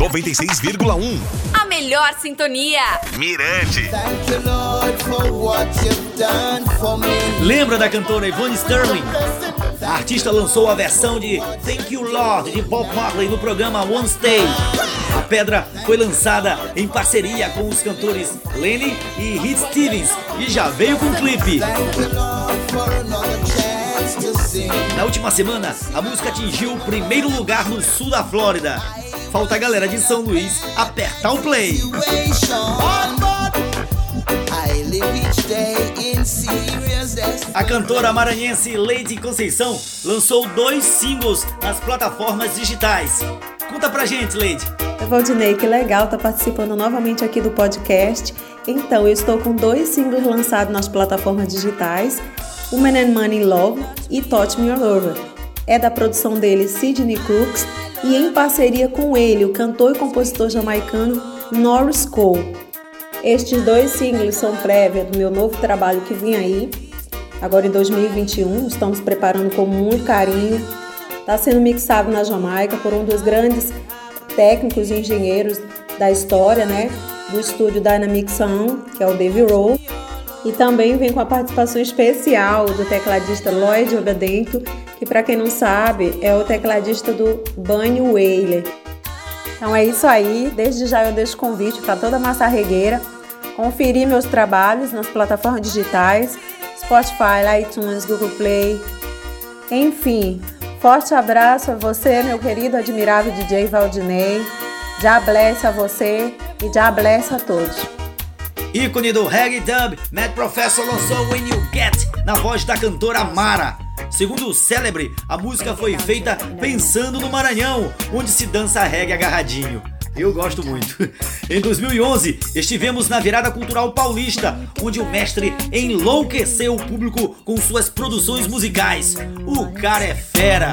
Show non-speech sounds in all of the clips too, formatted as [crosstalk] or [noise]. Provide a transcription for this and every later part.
96,1. A melhor sintonia. Mirante. Lembra da cantora Yvonne Sterling? A artista lançou a versão de Thank You Lord de Bob Marley no programa One Stay. A pedra foi lançada em parceria com os cantores Lenny e Heath Stevens e já veio com clipe. Na última semana, a música atingiu o primeiro lugar no sul da Flórida. Falta a galera de São Luís apertar o play. A cantora maranhense Lady Conceição lançou dois singles nas plataformas digitais. Conta pra gente, Lady. Valdinei, que legal tá participando novamente aqui do podcast. Então, eu estou com dois singles lançados nas plataformas digitais, Woman and Money Love e Touch Me All Over. É da produção dele Sidney Crooks e em parceria com ele, o cantor e compositor jamaicano Norris Cole. Estes dois singles são prévia do meu novo trabalho que vem aí, agora em 2021. Estamos preparando com muito carinho. Está sendo mixado na Jamaica por um dos grandes técnicos e engenheiros da história, né? Do estúdio Dynamic Sound, que é o Dave Rowe. E também vem com a participação especial do tecladista Lloyd Obedento, que para quem não sabe é o tecladista do Banho Whaler. Então é isso aí. Desde já eu deixo convite para toda a massa regueira conferir meus trabalhos nas plataformas digitais, Spotify, iTunes, Google Play. Enfim, forte abraço a você, meu querido admirável DJ Valdinei. Já bless a você e já bless a todos. Ícone do reggae dub, Mad Professor lançou When You Get na voz da cantora Mara. Segundo o célebre, a música foi feita pensando no Maranhão, onde se dança reggae agarradinho. Eu gosto muito. [laughs] Em 2011, estivemos na Virada Cultural Paulista, onde o mestre enlouqueceu o público com suas produções musicais. O cara é fera.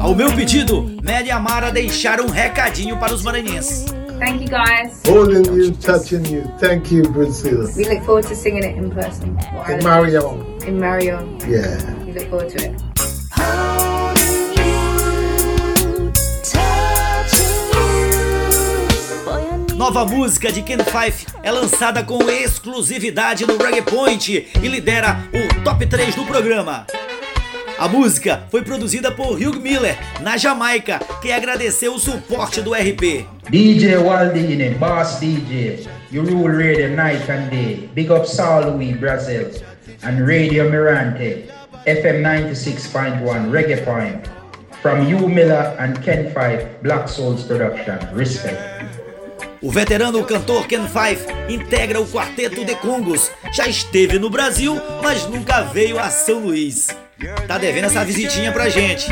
Ao meu pedido, Mel e Amara deixaram um recadinho para os maranhenses. Thank you guys. Holding you, touching you. Thank you, Brazil. We look forward to singing it in person. In Marion. In Marion. Yeah. We look forward to it. Nova música de Ken Fife é lançada com exclusividade no Reggae Point e lidera o top 3 do programa. A música foi produzida por Hugh Miller, na Jamaica, que agradeceu o suporte do RP. DJ Waldine, Boss DJ, you rule radio night and day. Big up Saul Louis, Brazil, and Radio Mirante, FM 96.1, Reggae Point. From Hugh Miller and Ken Fife, Black Souls Production. Respect. O veterano cantor Ken Fife integra o quarteto de Congos. Já esteve no Brasil, mas nunca veio a São Luís. Tá devendo essa visitinha pra gente.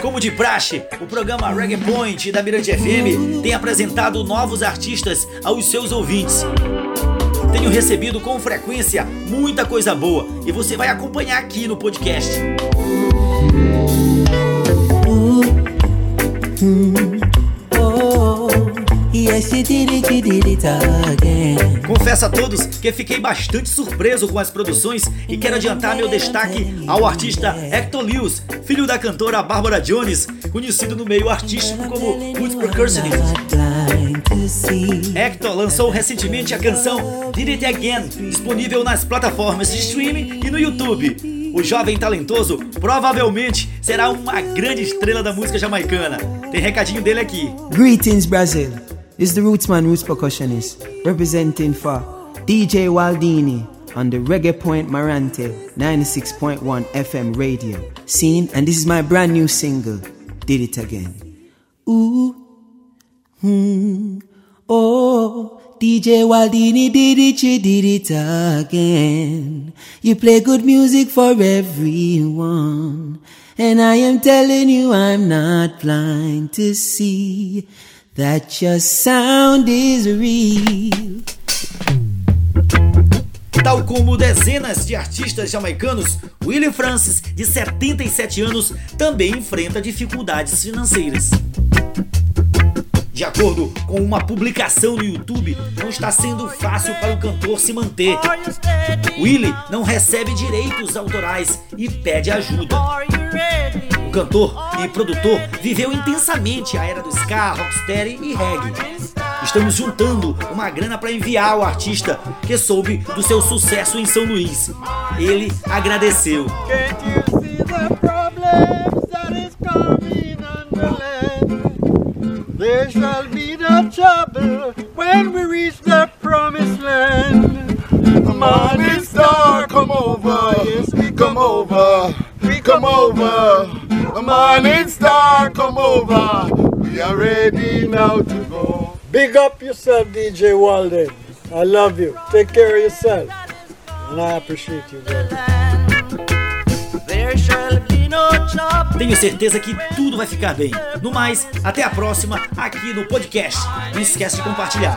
Como de praxe, o programa Reggae Point da Mirante FM tem apresentado novos artistas aos seus ouvintes. Tenho recebido com frequência muita coisa boa e você vai acompanhar aqui no podcast. Confesso a todos que fiquei bastante surpreso com as produções e quero adiantar meu destaque ao artista Hector Lewis, filho da cantora Barbara Jones, conhecido no meio artístico como Wood Percussionist. Hector lançou recentemente a canção Did It Again, disponível nas plataformas de streaming e no YouTube. O jovem talentoso provavelmente será uma grande estrela da música jamaicana. Tem recadinho dele aqui. Greetings, Brazil. This is the Rootsman Roots Percussionist representing for DJ Waldini on the Reggae Point Marante 96.1 FM radio scene, and this is my brand new single, Did It Again. Ooh, hmm, oh. DJ Waldini did it, you did it again. You play good music for everyone. And I am telling you, I'm not blind to see that your sound is real. Tal como dezenas de artistas jamaicanos, Willie Francis, de 77 anos, também enfrenta dificuldades financeiras. De acordo com uma publicação no YouTube, não está sendo fácil para o cantor se manter. Willie não recebe direitos autorais e pede ajuda. Cantor e produtor viveu intensamente a era do ska, rocksteady e reggae. Estamos juntando uma grana para enviar ao artista que soube do seu sucesso em São Luís. Ele agradeceu. Come over. Morning star come over, we are ready now to go. Big up yourself, DJ Walden. I love you. Take care of yourself. And I appreciate you, brother. There shall be no trouble. Tenho certeza que tudo vai ficar bem. No mais, até a próxima aqui no podcast. Não esquece de compartilhar.